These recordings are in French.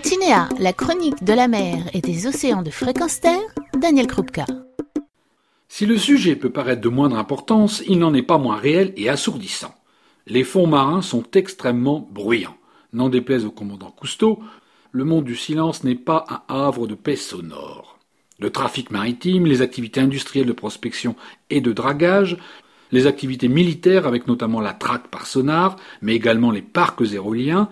Tinea, la chronique de la mer et des océans de fréquence terre, Daniel Krupka. Si le sujet peut paraître de moindre importance, il n'en est pas moins réel et assourdissant. Les fonds marins sont extrêmement bruyants. N'en déplaise au commandant Cousteau, le monde du silence n'est pas un havre de paix sonore. Le trafic maritime, les activités industrielles de prospection et de dragage, les activités militaires avec notamment la traque par sonar, mais également les parcs éoliens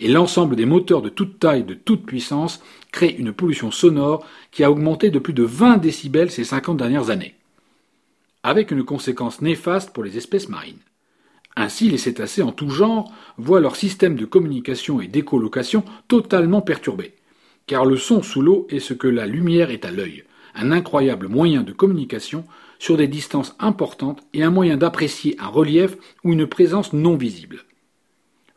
et l'ensemble des moteurs de toute taille, de toute puissance, créent une pollution sonore qui a augmenté de plus de 20 décibels ces 50 dernières années, avec une conséquence néfaste pour les espèces marines. Ainsi, les cétacés en tout genre voient leur système de communication et d'écolocation totalement perturbé, car le son sous l'eau est ce que la lumière est à l'œil, un incroyable moyen de communication sur des distances importantes et un moyen d'apprécier un relief ou une présence non visible.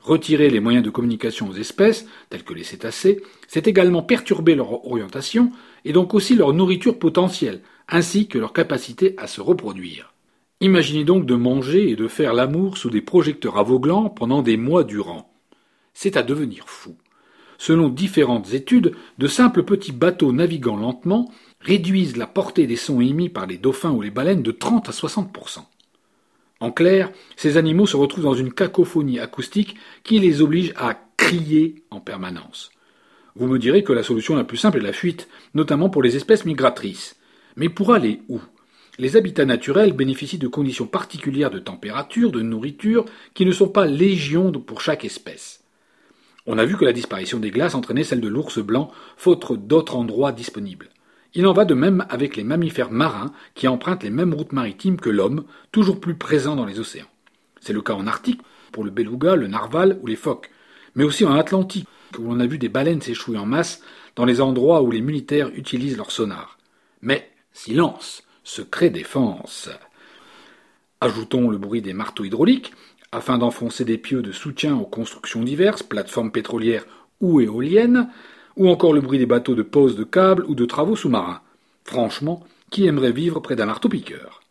Retirer les moyens de communication aux espèces, tels que les cétacés, c'est également perturber leur orientation et donc aussi leur nourriture potentielle, ainsi que leur capacité à se reproduire. Imaginez donc de manger et de faire l'amour sous des projecteurs aveuglants pendant des mois durant. C'est à devenir fou. Selon différentes études, de simples petits bateaux naviguant lentement réduisent la portée des sons émis par les dauphins ou les baleines de 30 à 60 en clair, ces animaux se retrouvent dans une cacophonie acoustique qui les oblige à crier en permanence. Vous me direz que la solution la plus simple est la fuite, notamment pour les espèces migratrices. Mais pour aller où? Les habitats naturels bénéficient de conditions particulières de température, de nourriture, qui ne sont pas légion pour chaque espèce. On a vu que la disparition des glaces entraînait celle de l'ours blanc, faute d'autres endroits disponibles. Il en va de même avec les mammifères marins qui empruntent les mêmes routes maritimes que l'homme, toujours plus présent dans les océans. C'est le cas en Arctique, pour le beluga, le narval ou les phoques, mais aussi en Atlantique, où l'on a vu des baleines s'échouer en masse dans les endroits où les militaires utilisent leur sonar. Mais, silence, secret défense. Ajoutons le bruit des marteaux hydrauliques, afin d'enfoncer des pieux de soutien aux constructions diverses, plateformes pétrolières ou éoliennes, ou encore le bruit des bateaux de pose de câbles ou de travaux sous-marins. Franchement, qui aimerait vivre près d'un marteau-piqueur?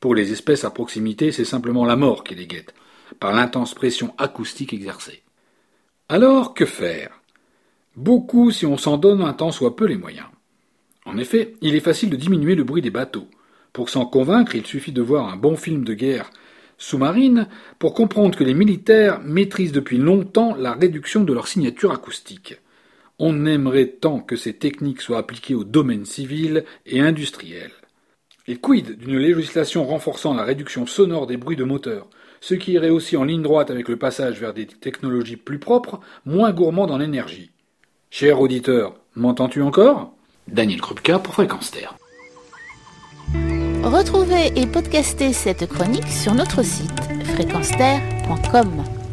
Pour les espèces à proximité, c'est simplement la mort qui les guette, par l'intense pression acoustique exercée. Alors, que faire? Beaucoup si on s'en donne un temps soit peu les moyens. En effet, il est facile de diminuer le bruit des bateaux. Pour s'en convaincre, il suffit de voir un bon film de guerre sous-marine pour comprendre que les militaires maîtrisent depuis longtemps la réduction de leur signature acoustique. On aimerait tant que ces techniques soient appliquées au domaine civil et industriel. Et quid d'une législation renforçant la réduction sonore des bruits de moteur, ce qui irait aussi en ligne droite avec le passage vers des technologies plus propres, moins gourmandes en énergie. Cher auditeur, m'entends-tu encore? Daniel Krupka pour Fréquence Terre. Retrouvez et podcastez cette chronique sur notre site fréquenceterre.com.